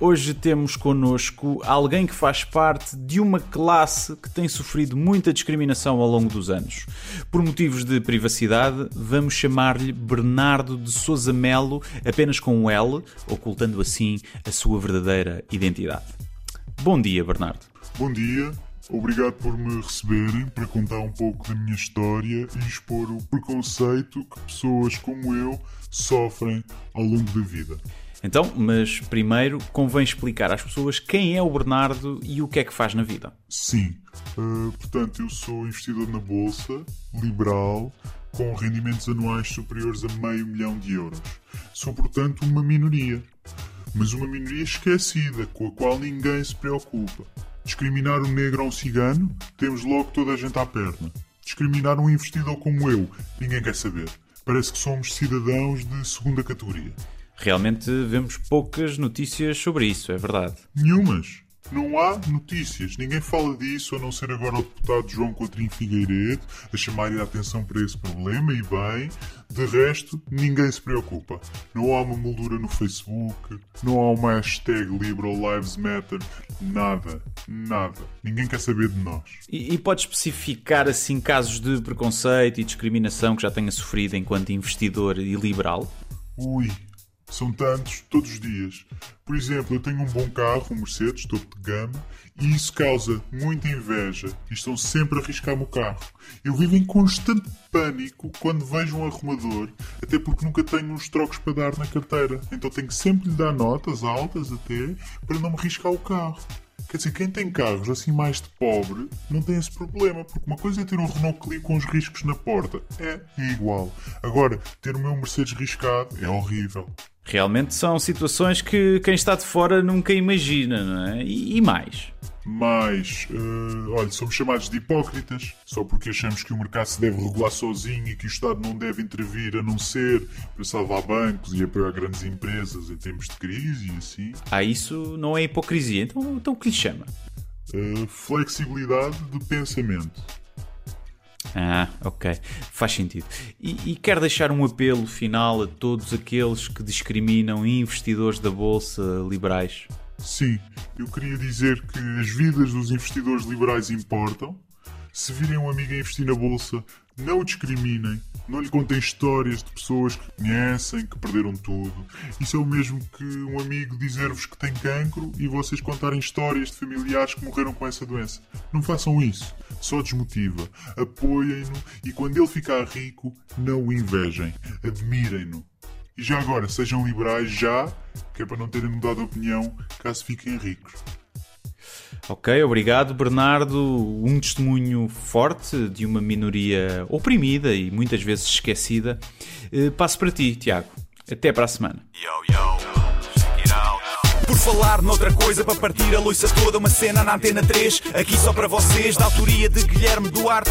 Hoje temos connosco alguém que faz parte de uma classe que tem sofrido muita discriminação ao longo dos anos. Por motivos de privacidade, vamos chamar-lhe Bernardo de Souza Melo, apenas com um L, ocultando assim a sua verdadeira identidade. Bom dia, Bernardo. Bom dia, obrigado por me receberem para contar um pouco da minha história e expor o preconceito que pessoas como eu sofrem ao longo da vida. Então, mas primeiro convém explicar às pessoas quem é o Bernardo e o que é que faz na vida. Sim, uh, portanto, eu sou investidor na Bolsa, liberal, com rendimentos anuais superiores a meio milhão de euros. Sou, portanto, uma minoria. Mas uma minoria esquecida, com a qual ninguém se preocupa. Discriminar um negro ou um cigano, temos logo toda a gente à perna. Discriminar um investidor como eu, ninguém quer saber. Parece que somos cidadãos de segunda categoria. Realmente vemos poucas notícias sobre isso, é verdade. Nenhumas. Não há notícias. Ninguém fala disso, a não ser agora o deputado João Coutinho Figueiredo a chamar a atenção para esse problema e bem. De resto, ninguém se preocupa. Não há uma moldura no Facebook, não há uma hashtag Liberal Lives Matter, nada, nada. Ninguém quer saber de nós. E, e pode especificar assim casos de preconceito e discriminação que já tenha sofrido enquanto investidor e liberal? Ui, são tantos, todos os dias. Por exemplo, eu tenho um bom carro, um Mercedes, topo de gama, e isso causa muita inveja e estão sempre a arriscar-me o carro. Eu vivo em constante pânico quando vejo um arrumador, até porque nunca tenho uns trocos para dar na carteira. Então tenho que sempre lhe dar notas altas até para não me riscar o carro. Quer dizer, quem tem carros assim mais de pobre não tem esse problema, porque uma coisa é ter um Renault Clio com os riscos na porta. É, igual. Agora, ter o meu Mercedes riscado é horrível. Realmente são situações que quem está de fora nunca imagina, não é? E, e mais? Mais, uh, olha, somos chamados de hipócritas só porque achamos que o mercado se deve regular sozinho e que o Estado não deve intervir a não ser para salvar bancos e apoiar grandes empresas em tempos de crise e assim. Ah, isso não é hipocrisia, então, então o que lhe chama? Uh, flexibilidade de pensamento. Ah, ok. Faz sentido. E, e quer deixar um apelo final a todos aqueles que discriminam investidores da Bolsa liberais? Sim, eu queria dizer que as vidas dos investidores liberais importam. Se virem um amigo a investir na Bolsa, não o discriminem, não lhe contem histórias de pessoas que conhecem, que perderam tudo. Isso é o mesmo que um amigo dizer-vos que tem cancro e vocês contarem histórias de familiares que morreram com essa doença. Não façam isso. Só desmotiva. Apoiem-no e quando ele ficar rico, não o invejem. Admirem-no. E já agora, sejam liberais já, que é para não terem mudado de opinião caso fiquem ricos. Ok, obrigado, Bernardo. Um testemunho forte de uma minoria oprimida e muitas vezes esquecida. Eh, passo para ti, Tiago. Até para a semana. Yo, yo. Por falar noutra coisa, para partir a loiça toda, uma cena na antena 3, aqui só para vocês, da autoria de Guilherme Duarte.